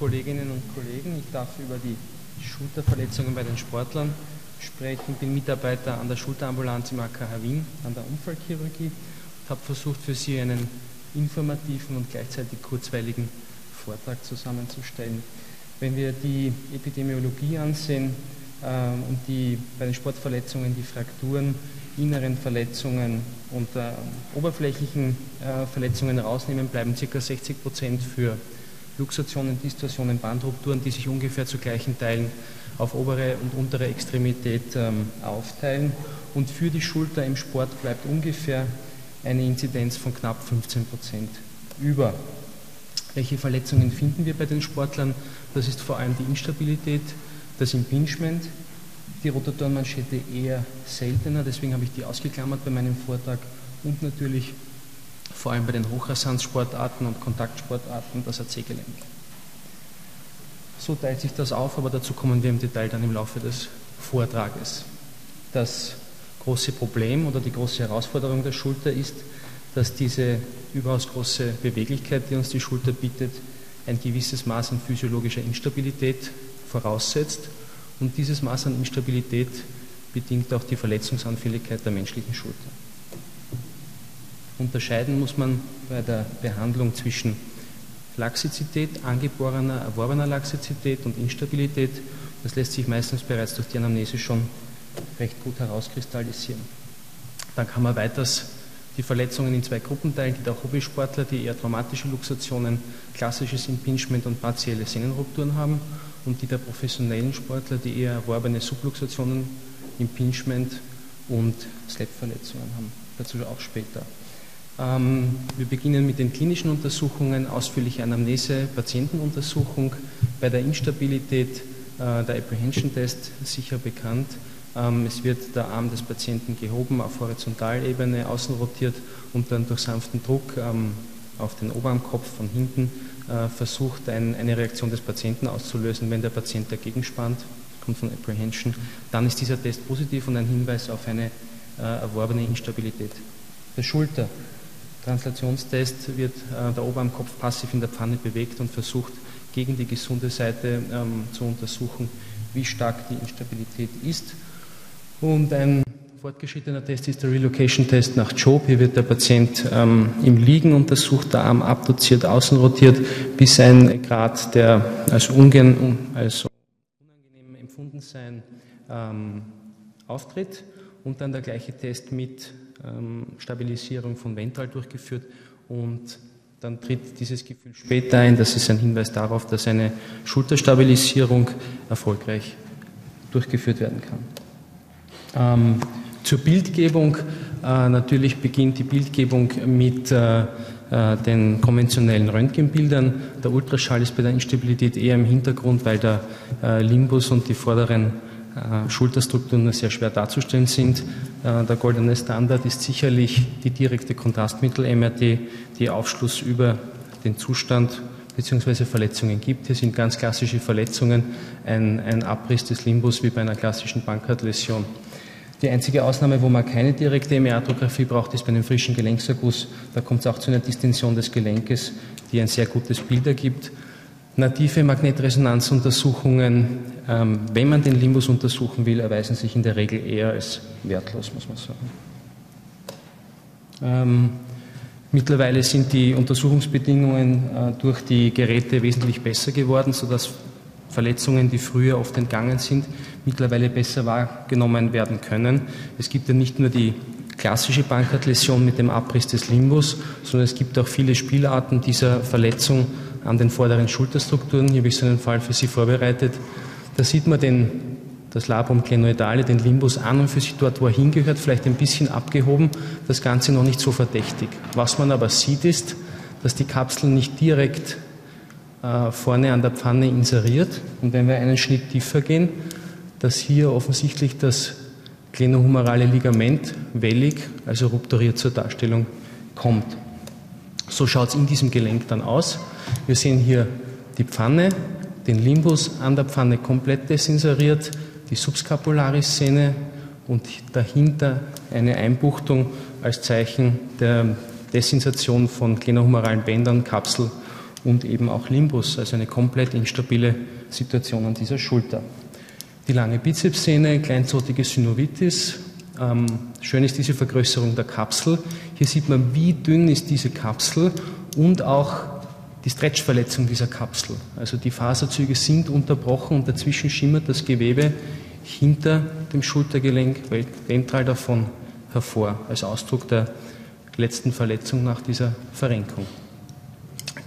Kolleginnen und Kollegen. Ich darf über die Schulterverletzungen bei den Sportlern sprechen. Ich bin Mitarbeiter an der Schulterambulanz im AKH Wien, an der Unfallchirurgie und habe versucht, für Sie einen informativen und gleichzeitig kurzweiligen Vortrag zusammenzustellen. Wenn wir die Epidemiologie ansehen äh, und die, bei den Sportverletzungen die Frakturen, inneren Verletzungen und äh, oberflächlichen äh, Verletzungen rausnehmen, bleiben ca. 60 Prozent für Luxationen, Distorsionen, Bandrupturen, die sich ungefähr zu gleichen Teilen auf obere und untere Extremität ähm, aufteilen. Und für die Schulter im Sport bleibt ungefähr eine Inzidenz von knapp 15 Prozent über. Welche Verletzungen finden wir bei den Sportlern? Das ist vor allem die Instabilität, das Impingement, die Rotatorenmanschette eher seltener, deswegen habe ich die ausgeklammert bei meinem Vortrag und natürlich vor allem bei den Hochrasanzsportarten und Kontaktsportarten das AC-Gelenk. So teilt sich das auf, aber dazu kommen wir im Detail dann im Laufe des Vortrages. Das große Problem oder die große Herausforderung der Schulter ist, dass diese überaus große Beweglichkeit, die uns die Schulter bietet, ein gewisses Maß an physiologischer Instabilität voraussetzt und dieses Maß an Instabilität bedingt auch die Verletzungsanfälligkeit der menschlichen Schulter. Unterscheiden muss man bei der Behandlung zwischen Laxizität, angeborener, erworbener Laxizität und Instabilität. Das lässt sich meistens bereits durch die Anamnese schon recht gut herauskristallisieren. Dann kann man weiters die Verletzungen in zwei Gruppen teilen, die der Hobbysportler, die eher traumatische Luxationen, klassisches Impingement und partielle Sehnenrupturen haben und die der professionellen Sportler, die eher erworbene Subluxationen, Impingement und Slap-Verletzungen haben. Dazu auch später. Ähm, wir beginnen mit den klinischen Untersuchungen, ausführliche Anamnese, Patientenuntersuchung. Bei der Instabilität äh, der Apprehension-Test sicher bekannt. Ähm, es wird der Arm des Patienten gehoben auf Horizontalebene, außen rotiert und dann durch sanften Druck ähm, auf den Oberarmkopf von hinten äh, versucht, eine Reaktion des Patienten auszulösen. Wenn der Patient dagegen spannt, kommt von Apprehension, dann ist dieser Test positiv und ein Hinweis auf eine äh, erworbene Instabilität der Schulter. Translationstest wird äh, der Oberarmkopf passiv in der Pfanne bewegt und versucht, gegen die gesunde Seite ähm, zu untersuchen, wie stark die Instabilität ist. Und ein fortgeschrittener Test ist der Relocation-Test nach Job. Hier wird der Patient ähm, im Liegen untersucht, der Arm abdoziert, außen rotiert, bis ein Grad, der als, ungern, als unangenehm empfunden sein ähm, auftritt. Und dann der gleiche Test mit Stabilisierung von ventral durchgeführt und dann tritt dieses Gefühl später ein. Das ist ein Hinweis darauf, dass eine Schulterstabilisierung erfolgreich durchgeführt werden kann. Ähm, zur Bildgebung. Äh, natürlich beginnt die Bildgebung mit äh, äh, den konventionellen Röntgenbildern. Der Ultraschall ist bei der Instabilität eher im Hintergrund, weil der äh, Limbus und die vorderen äh, Schulterstrukturen sehr schwer darzustellen sind. Äh, der goldene Standard ist sicherlich die direkte Kontrastmittel-MRT, die Aufschluss über den Zustand bzw. Verletzungen gibt. Hier sind ganz klassische Verletzungen, ein, ein Abriss des Limbus wie bei einer klassischen Bankhartläsion. Die einzige Ausnahme, wo man keine direkte MR-Tographie braucht, ist bei einem frischen Gelenkserguss. Da kommt es auch zu einer Distension des Gelenkes, die ein sehr gutes Bild ergibt. Native Magnetresonanzuntersuchungen, ähm, wenn man den Limbus untersuchen will, erweisen sich in der Regel eher als wertlos, muss man sagen. Ähm, mittlerweile sind die Untersuchungsbedingungen äh, durch die Geräte wesentlich besser geworden, sodass Verletzungen, die früher oft entgangen sind, mittlerweile besser wahrgenommen werden können. Es gibt ja nicht nur die klassische Bankhartläsion mit dem Abriss des Limbus, sondern es gibt auch viele Spielarten dieser Verletzung an den vorderen Schulterstrukturen. Hier habe ich so einen Fall für Sie vorbereitet. Da sieht man den, das Labrum glenoidale, den Limbus an und für sich dort, wo er hingehört, vielleicht ein bisschen abgehoben, das Ganze noch nicht so verdächtig. Was man aber sieht, ist, dass die Kapsel nicht direkt äh, vorne an der Pfanne inseriert. Und wenn wir einen Schnitt tiefer gehen, dass hier offensichtlich das glenohumerale Ligament wellig, also rupturiert zur Darstellung kommt. So schaut es in diesem Gelenk dann aus. Wir sehen hier die Pfanne, den Limbus an der Pfanne komplett desinseriert, die Subscapularis-Szene und dahinter eine Einbuchtung als Zeichen der Desinsation von glenohumeralen Bändern, Kapsel und eben auch Limbus, also eine komplett instabile Situation an dieser Schulter. Die lange Bizepssehne, kleinzotige Synovitis. Ähm, schön ist diese Vergrößerung der Kapsel. Hier sieht man, wie dünn ist diese Kapsel und auch die Stretchverletzung dieser Kapsel. Also die Faserzüge sind unterbrochen und dazwischen schimmert das Gewebe hinter dem Schultergelenk ventral davon hervor, als Ausdruck der letzten Verletzung nach dieser Verrenkung.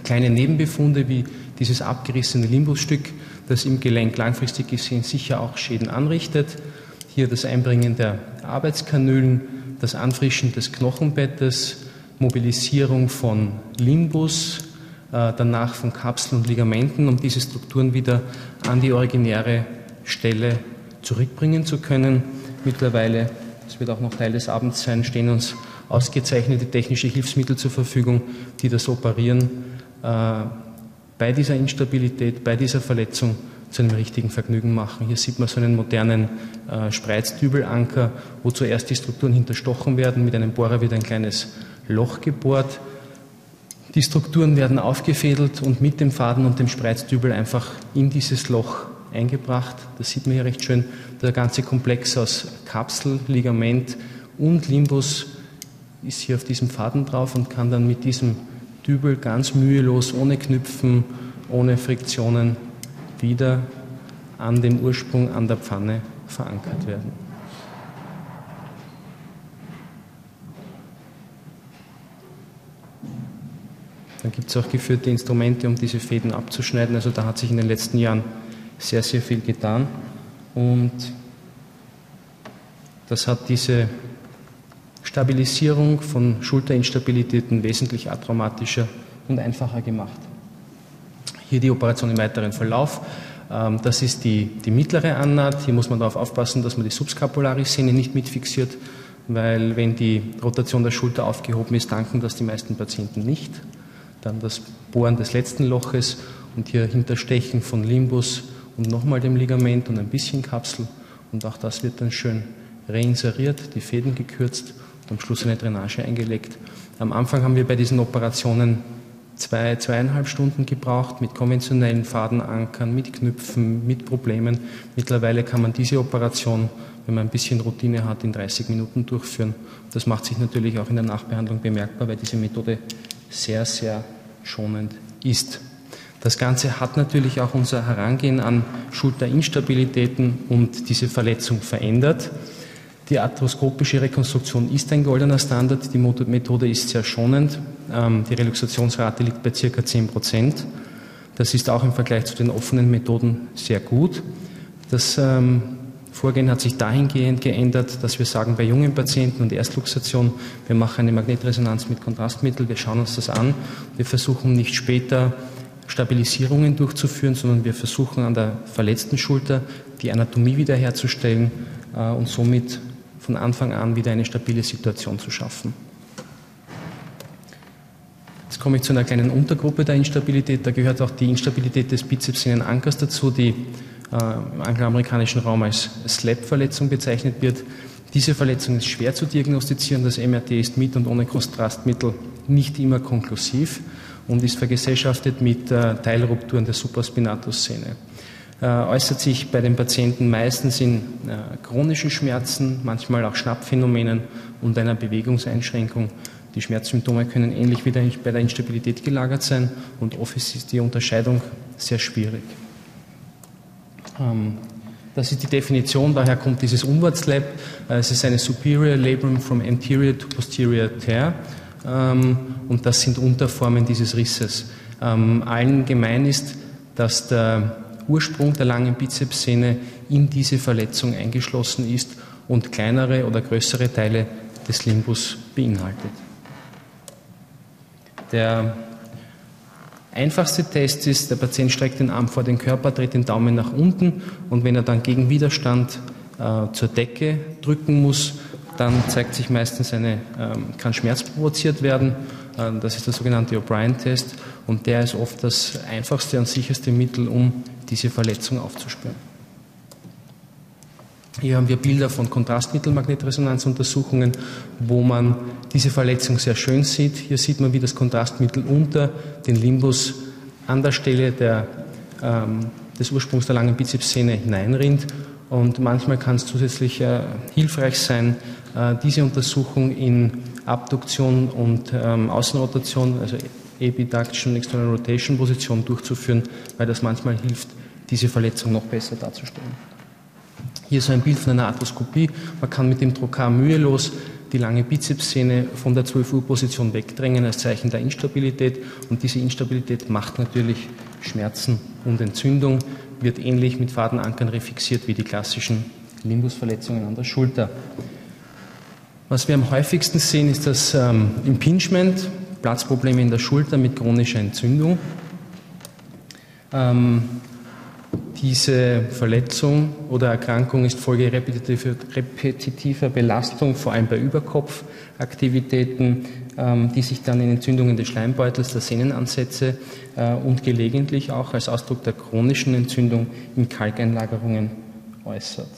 Kleine Nebenbefunde wie dieses abgerissene Limbusstück, das im Gelenk langfristig gesehen sicher auch Schäden anrichtet. Hier das Einbringen der Arbeitskanülen, das Anfrischen des Knochenbettes, Mobilisierung von Limbus, danach von Kapseln und Ligamenten, um diese Strukturen wieder an die originäre Stelle zurückbringen zu können. Mittlerweile, das wird auch noch Teil des Abends sein, stehen uns ausgezeichnete technische Hilfsmittel zur Verfügung, die das Operieren äh, bei dieser Instabilität, bei dieser Verletzung zu einem richtigen Vergnügen machen. Hier sieht man so einen modernen äh, Spreizdübelanker, wo zuerst die Strukturen hinterstochen werden. Mit einem Bohrer wird ein kleines Loch gebohrt. Die Strukturen werden aufgefädelt und mit dem Faden und dem Spreizdübel einfach in dieses Loch eingebracht. Das sieht man hier recht schön. Der ganze Komplex aus Kapsel, Ligament und Limbus ist hier auf diesem Faden drauf und kann dann mit diesem Dübel ganz mühelos, ohne Knüpfen, ohne Friktionen wieder an dem Ursprung, an der Pfanne verankert werden. Dann gibt es auch geführte Instrumente, um diese Fäden abzuschneiden. Also da hat sich in den letzten Jahren sehr, sehr viel getan. Und das hat diese Stabilisierung von Schulterinstabilitäten wesentlich atraumatischer und einfacher gemacht. Hier die Operation im weiteren Verlauf. Ähm, das ist die, die mittlere Annaht. Hier muss man darauf aufpassen, dass man die Subscapularis-Sehne nicht mitfixiert, weil wenn die Rotation der Schulter aufgehoben ist, danken das die meisten Patienten nicht. Dann das Bohren des letzten Loches und hier Hinterstechen von Limbus und nochmal dem Ligament und ein bisschen Kapsel. Und auch das wird dann schön reinseriert, die Fäden gekürzt und am Schluss eine Drainage eingelegt. Am Anfang haben wir bei diesen Operationen zwei, zweieinhalb Stunden gebraucht mit konventionellen Fadenankern, mit Knüpfen, mit Problemen. Mittlerweile kann man diese Operation, wenn man ein bisschen Routine hat, in 30 Minuten durchführen. Das macht sich natürlich auch in der Nachbehandlung bemerkbar, weil diese Methode sehr, sehr schonend ist. Das Ganze hat natürlich auch unser Herangehen an Schulterinstabilitäten und diese Verletzung verändert. Die arthroskopische Rekonstruktion ist ein goldener Standard. Die Methode ist sehr schonend. Ähm, die Reluxationsrate liegt bei ca. 10 Prozent. Das ist auch im Vergleich zu den offenen Methoden sehr gut. Das ähm, Vorgehen hat sich dahingehend geändert, dass wir sagen, bei jungen Patienten und Erstluxation, wir machen eine Magnetresonanz mit Kontrastmittel, wir schauen uns das an. Wir versuchen nicht später Stabilisierungen durchzuführen, sondern wir versuchen an der verletzten Schulter die Anatomie wiederherzustellen äh, und somit von Anfang an wieder eine stabile Situation zu schaffen. Jetzt komme ich zu einer kleinen Untergruppe der Instabilität. Da gehört auch die Instabilität des Bizepsinnenankers dazu, die im angloamerikanischen Raum als SLAP-Verletzung bezeichnet wird. Diese Verletzung ist schwer zu diagnostizieren. Das MRT ist mit und ohne Kontrastmittel nicht immer konklusiv und ist vergesellschaftet mit äh, Teilrupturen der Supraspinatus-Szene. Äh, äußert sich bei den Patienten meistens in äh, chronischen Schmerzen, manchmal auch Schnappphänomenen und einer Bewegungseinschränkung. Die Schmerzsymptome können ähnlich wie bei der Instabilität gelagert sein und oft ist die Unterscheidung sehr schwierig. Ähm, das ist die Definition, daher kommt dieses Umwärtslab. Äh, es ist eine Superior Labrum from Anterior to Posterior Tear ähm, und das sind Unterformen dieses Risses. Ähm, allen gemein ist, dass der Ursprung der langen Bizepssehne in diese Verletzung eingeschlossen ist und kleinere oder größere Teile des Limbus beinhaltet. Der einfachste Test ist, der Patient streckt den Arm vor den Körper, dreht den Daumen nach unten und wenn er dann gegen Widerstand äh, zur Decke drücken muss, dann zeigt sich meistens eine, ähm, kann Schmerz provoziert werden. Äh, das ist der sogenannte O'Brien-Test und der ist oft das einfachste und sicherste Mittel, um diese Verletzung aufzuspüren. Hier haben wir Bilder von Kontrastmittelmagnetresonanzuntersuchungen, wo man diese Verletzung sehr schön sieht. Hier sieht man, wie das Kontrastmittel unter den Limbus an der Stelle der, ähm, des Ursprungs der langen Bizepssehne hineinrinnt. Und manchmal kann es zusätzlich äh, hilfreich sein, äh, diese Untersuchung in Abduktion und ähm, Außenrotation, also Epiduction, External Rotation Position durchzuführen, weil das manchmal hilft, diese Verletzung noch besser darzustellen. Hier ist ein Bild von einer Arthroskopie. Man kann mit dem Trokar mühelos die lange Bizepssehne von der 12 Uhr Position wegdrängen als Zeichen der Instabilität. Und diese Instabilität macht natürlich Schmerzen und Entzündung, wird ähnlich mit Fadenankern refixiert wie die klassischen Limbusverletzungen an der Schulter. Was wir am häufigsten sehen, ist das ähm, Impingement, Platzprobleme in der Schulter mit chronischer Entzündung. Ähm, diese Verletzung oder Erkrankung ist Folge repetitiver, Belastung, vor allem bei Überkopfaktivitäten, ähm, die sich dann in Entzündungen des Schleimbeutels, der Sehnenansätze äh, und gelegentlich auch als Ausdruck der chronischen Entzündung in Kalkeinlagerungen äußert.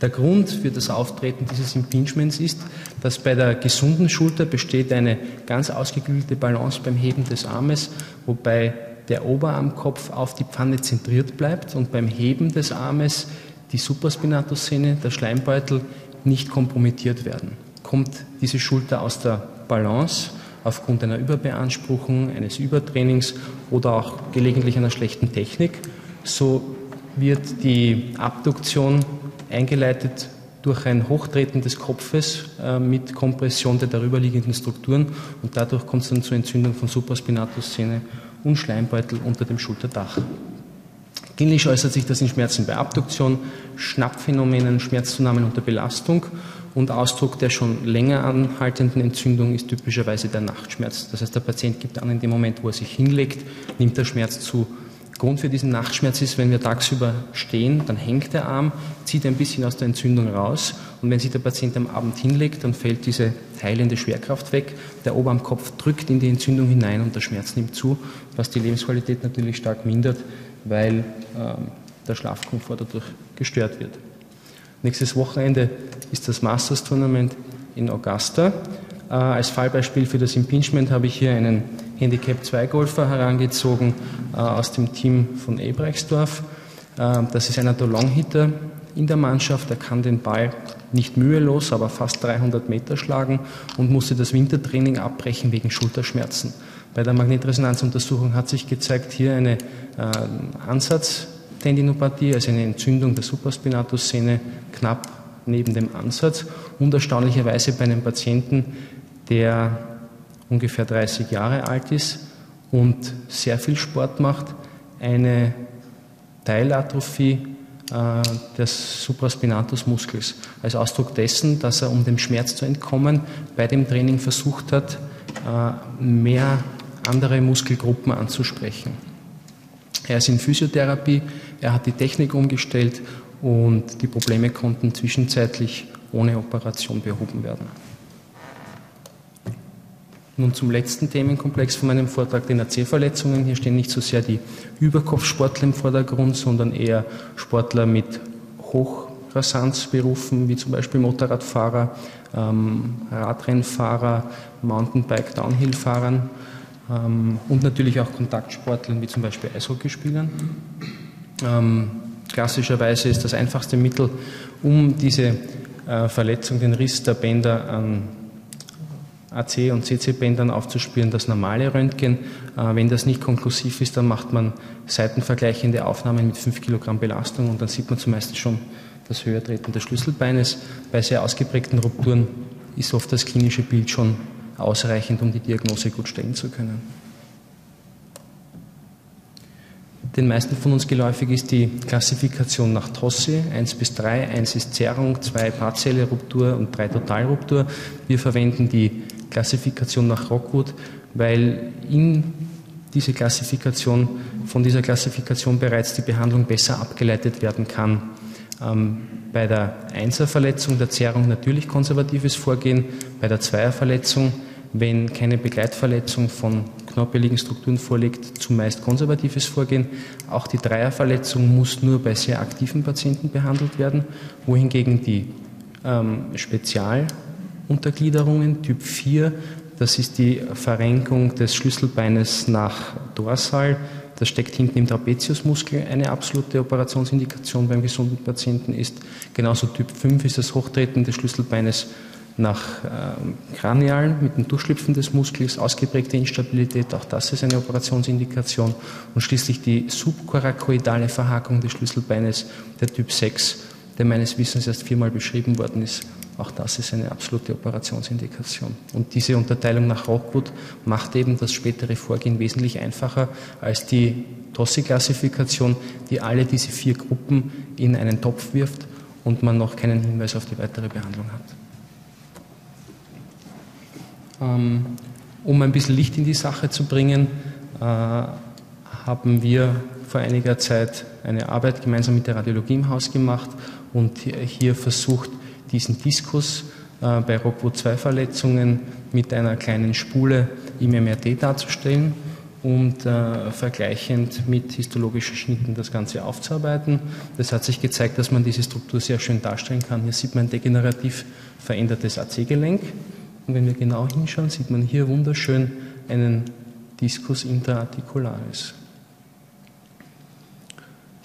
Der Grund für das Auftreten dieses Impingements ist, dass bei der gesunden Schulter besteht eine ganz ausgeklügelte Balance beim Heben des Armes, wobei der Oberarmkopf auf die Pfanne zentriert bleibt und beim Heben des Armes die Supraspinatussehne, der Schleimbeutel, nicht kompromittiert werden. Kommt diese Schulter aus der Balance aufgrund einer Überbeanspruchung, eines Übertrainings oder auch gelegentlich einer schlechten Technik, so wird die Abduktion eingeleitet durch ein Hochtreten des Kopfes äh, mit Kompression der darüberliegenden Strukturen und dadurch kommt es dann zur Entzündung von Supraspinatussehne und Schleimbeutel unter dem Schulterdach. Klinisch äußert sich das in Schmerzen bei Abduktion, Schnappphänomenen, Schmerzzunahmen unter Belastung und Ausdruck der schon länger anhaltenden Entzündung ist typischerweise der Nachtschmerz. Das heißt, der Patient gibt an, in dem Moment, wo er sich hinlegt, nimmt der Schmerz zu. Grund für diesen Nachtschmerz ist, wenn wir tagsüber stehen, dann hängt der Arm, zieht ein bisschen aus der Entzündung raus und wenn sich der Patient am Abend hinlegt, dann fällt diese teilende Schwerkraft weg, der Oberarmkopf drückt in die Entzündung hinein und der Schmerz nimmt zu, was die Lebensqualität natürlich stark mindert, weil äh, der Schlafkomfort dadurch gestört wird. Nächstes Wochenende ist das Masters Tournament in Augusta. Äh, als Fallbeispiel für das Impingement habe ich hier einen Handicap 2 Golfer herangezogen äh, aus dem Team von Ebrechtsdorf. Äh, das ist einer der Longhitter in der Mannschaft. Er kann den Ball nicht mühelos, aber fast 300 Meter schlagen und musste das Wintertraining abbrechen wegen Schulterschmerzen. Bei der Magnetresonanzuntersuchung hat sich gezeigt, hier eine äh, Ansatztendinopathie, also eine Entzündung der Supraspinatussehne knapp neben dem Ansatz und erstaunlicherweise bei einem Patienten, der ungefähr 30 Jahre alt ist und sehr viel Sport macht, eine Teilatrophie äh, des Supraspinatusmuskels als Ausdruck dessen, dass er, um dem Schmerz zu entkommen, bei dem Training versucht hat, äh, mehr andere Muskelgruppen anzusprechen. Er ist in Physiotherapie, er hat die Technik umgestellt und die Probleme konnten zwischenzeitlich ohne Operation behoben werden. Nun zum letzten Themenkomplex von meinem Vortrag, den AC-Verletzungen. Hier stehen nicht so sehr die Überkopfsportler im Vordergrund, sondern eher Sportler mit Hochrasanzberufen, wie zum Beispiel Motorradfahrer, ähm, Radrennfahrer, Mountainbike, Downhill-Fahrern ähm, und natürlich auch Kontaktsportlern, wie zum Beispiel Eishockeyspielern. Ähm, klassischerweise ist das einfachste Mittel, um diese äh, Verletzung, den Riss der Bänder an AC- und CC-Bändern aufzuspüren, das normale Röntgen. Äh, wenn das nicht konklusiv ist, dann macht man seitenvergleichende Aufnahmen mit 5 Kilogramm Belastung und dann sieht man zumeist schon das Höhertreten des Schlüsselbeines. Bei sehr ausgeprägten Rupturen ist oft das klinische Bild schon ausreichend, um die Diagnose gut stellen zu können. Den meisten von uns geläufig ist die Klassifikation nach Tosse 1 bis 3. 1 ist Zerrung, 2 partielle Ruptur und 3 Totalruptur. Wir verwenden die Klassifikation nach Rockwood, weil in diese Klassifikation, von dieser Klassifikation bereits die Behandlung besser abgeleitet werden kann. Ähm, bei der Einserverletzung der Zerrung natürlich konservatives Vorgehen, bei der Zweierverletzung, wenn keine Begleitverletzung von knorpeligen Strukturen vorliegt, zumeist konservatives Vorgehen. Auch die Dreierverletzung muss nur bei sehr aktiven Patienten behandelt werden, wohingegen die ähm, Spezial Untergliederungen Typ 4, Das ist die Verrenkung des Schlüsselbeines nach Dorsal. Das steckt hinten im Trapeziusmuskel. Eine absolute Operationsindikation beim gesunden Patienten ist. Genauso Typ 5 ist das Hochtreten des Schlüsselbeines nach äh, Kranial mit dem Durchschlüpfen des Muskels, ausgeprägte Instabilität, auch das ist eine Operationsindikation. Und schließlich die subkorakoidale Verhakung des Schlüsselbeines, der Typ 6, der meines Wissens erst viermal beschrieben worden ist. Auch das ist eine absolute Operationsindikation. Und diese Unterteilung nach Rockwood macht eben das spätere Vorgehen wesentlich einfacher als die Tossi-Klassifikation, die alle diese vier Gruppen in einen Topf wirft und man noch keinen Hinweis auf die weitere Behandlung hat. Ähm, um ein bisschen Licht in die Sache zu bringen, äh, haben wir vor einiger Zeit eine Arbeit gemeinsam mit der Radiologie im Haus gemacht und hier versucht, diesen Diskus äh, bei ROCKWO2-Verletzungen mit einer kleinen Spule im MRT darzustellen und äh, vergleichend mit histologischen Schnitten das Ganze aufzuarbeiten. Das hat sich gezeigt, dass man diese Struktur sehr schön darstellen kann. Hier sieht man ein degenerativ verändertes AC-Gelenk und wenn wir genau hinschauen, sieht man hier wunderschön einen Discus intraarticularis.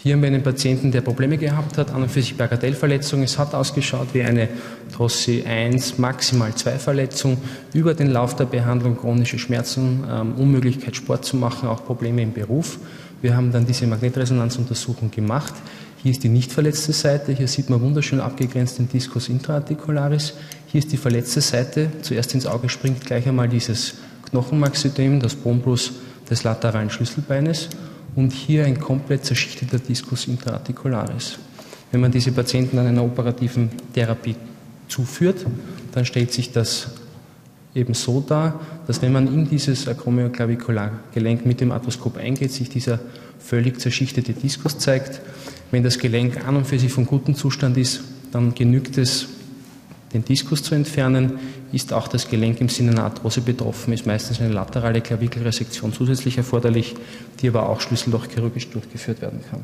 Hier haben wir einen Patienten, der Probleme gehabt hat, an und für sich Bagatellverletzung. Es hat ausgeschaut wie eine Trossi 1, maximal 2 Verletzung. Über den Lauf der Behandlung chronische Schmerzen, ähm, Unmöglichkeit Sport zu machen, auch Probleme im Beruf. Wir haben dann diese Magnetresonanzuntersuchung gemacht. Hier ist die nicht verletzte Seite. Hier sieht man wunderschön abgegrenzt den Discus intraarticularis. Hier ist die verletzte Seite. Zuerst ins Auge springt gleich einmal dieses Knochenmaxidem, das Bombrus des lateralen Schlüsselbeines und hier ein komplett zerschichteter Discus intraarticularis. Wenn man diese Patienten an einer operativen Therapie zuführt, dann stellt sich das eben so dar, dass wenn man in dieses Acromioclaviculargelenk mit dem Arthroskop eingeht, sich dieser völlig zerschichtete Diskus zeigt. Wenn das Gelenk an und für sich von gutem Zustand ist, dann genügt es, den Diskus zu entfernen. Ist auch das Gelenk im Sinne einer Arthrose betroffen, ist meistens eine laterale Klavikelresektion zusätzlich erforderlich, die aber auch schlüssellochchirurgisch durchgeführt werden kann.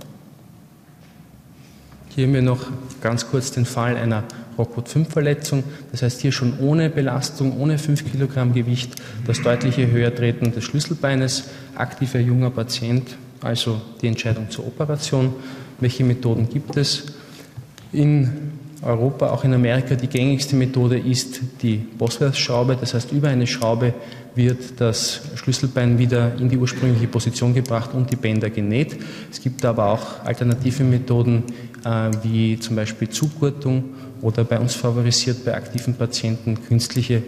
Hier haben wir noch ganz kurz den Fall einer Rockwood-5-Verletzung. Das heißt, hier schon ohne Belastung, ohne 5 Kilogramm Gewicht, das deutliche Höhertreten des Schlüsselbeines, aktiver junger Patient, also die Entscheidung zur Operation. Welche Methoden gibt es? In Europa, auch in Amerika, die gängigste Methode ist die Bosworth-Schraube. Das heißt, über eine Schraube wird das Schlüsselbein wieder in die ursprüngliche Position gebracht und die Bänder genäht. Es gibt aber auch alternative Methoden äh, wie zum Beispiel Zugurtung oder bei uns favorisiert bei aktiven Patienten künstliche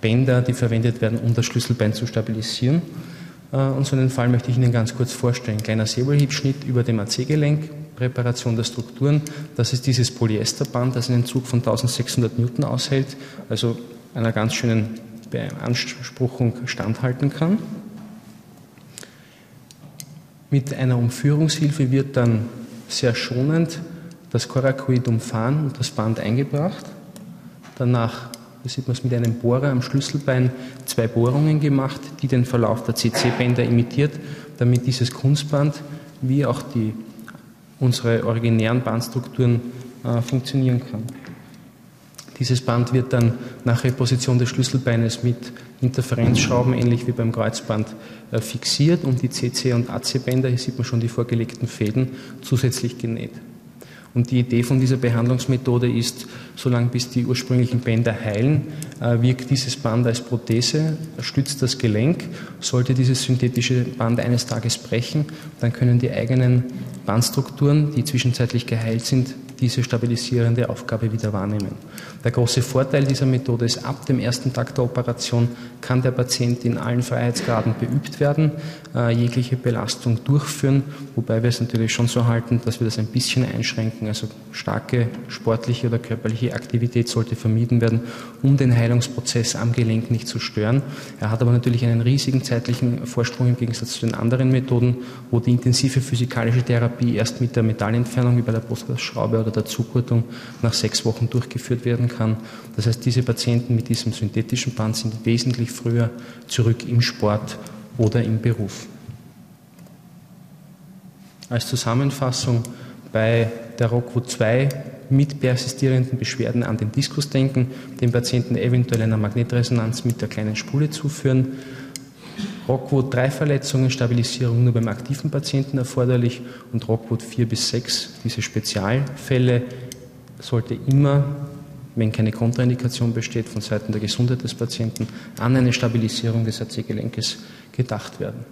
Bänder, die verwendet werden, um das Schlüsselbein zu stabilisieren. Äh, und so einen Fall möchte ich Ihnen ganz kurz vorstellen. Kleiner Säbelhiebschnitt über dem AC-Gelenk, Präparation der Strukturen. Das ist dieses Polyesterband, das einen Zug von 1600 Newton aushält, also einer ganz schönen Beanspruchung standhalten kann. Mit einer Umführungshilfe wird dann sehr schonend das Coracoid umfahren und das Band eingebracht. Danach, hier sieht man es mit einem Bohrer am Schlüsselbein, zwei Bohrungen gemacht, die den Verlauf der CC-Bänder imitiert, damit dieses Kunstband wie auch die, unsere originären Bandstrukturen äh, funktionieren kann. Dieses Band wird dann nach Reposition des Schlüsselbeines mit Interferenzschrauben, ähnlich wie beim Kreuzband, äh, fixiert und die CC- und AC-Bänder, hier sieht man schon die vorgelegten Fäden, zusätzlich genäht. Und die Idee von dieser Behandlungsmethode ist, solange bis die ursprünglichen Bänder heilen, äh, wirkt dieses Band als Prothese, stützt das Gelenk. Sollte dieses synthetische Band eines Tages brechen, dann können die eigenen Bandstrukturen, die zwischenzeitlich geheilt sind, diese stabilisierende Aufgabe wieder wahrnehmen. Der große Vorteil dieser Methode ist, ab dem ersten Tag der Operation kann der Patient in allen Freiheitsgraden beübt werden, äh, jegliche Belastung durchführen, wobei wir es natürlich schon so halten, dass wir das ein bisschen einschränken. Also starke sportliche oder körperliche Aktivität sollte vermieden werden, um den Heilungsprozess am Gelenk nicht zu stören. Er hat aber natürlich einen riesigen zeitlichen Vorsprung im Gegensatz zu den anderen Methoden, wo die intensive physikalische Therapie erst mit der Metallentfernung wie bei der Brustglasschraube oder der Zugurtung nach sechs Wochen durchgeführt werden kann. Das heißt, diese Patienten mit diesem synthetischen Band sind wesentlich früher zurück im Sport oder im Beruf. Als Zusammenfassung bei der Rockwood 2 mit persistierenden Beschwerden an den Diskus denken, dem Patienten eventuell einer Magnetresonanz mit der kleinen Spule zuführen. Rockwood 3 Verletzungen, Stabilisierung nur beim aktiven Patienten erforderlich und Rockwood 4 bis 6, diese Spezialfälle sollte immer, wenn keine Kontraindikation besteht von Seiten der Gesundheit des Patienten, an eine Stabilisierung des AC-Gelenkes gedacht werden.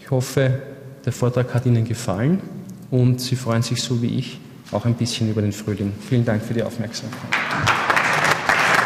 Ich hoffe, der Vortrag hat Ihnen gefallen und Sie freuen sich so wie ich auch ein bisschen über den Frühling. Vielen Dank für die Aufmerksamkeit.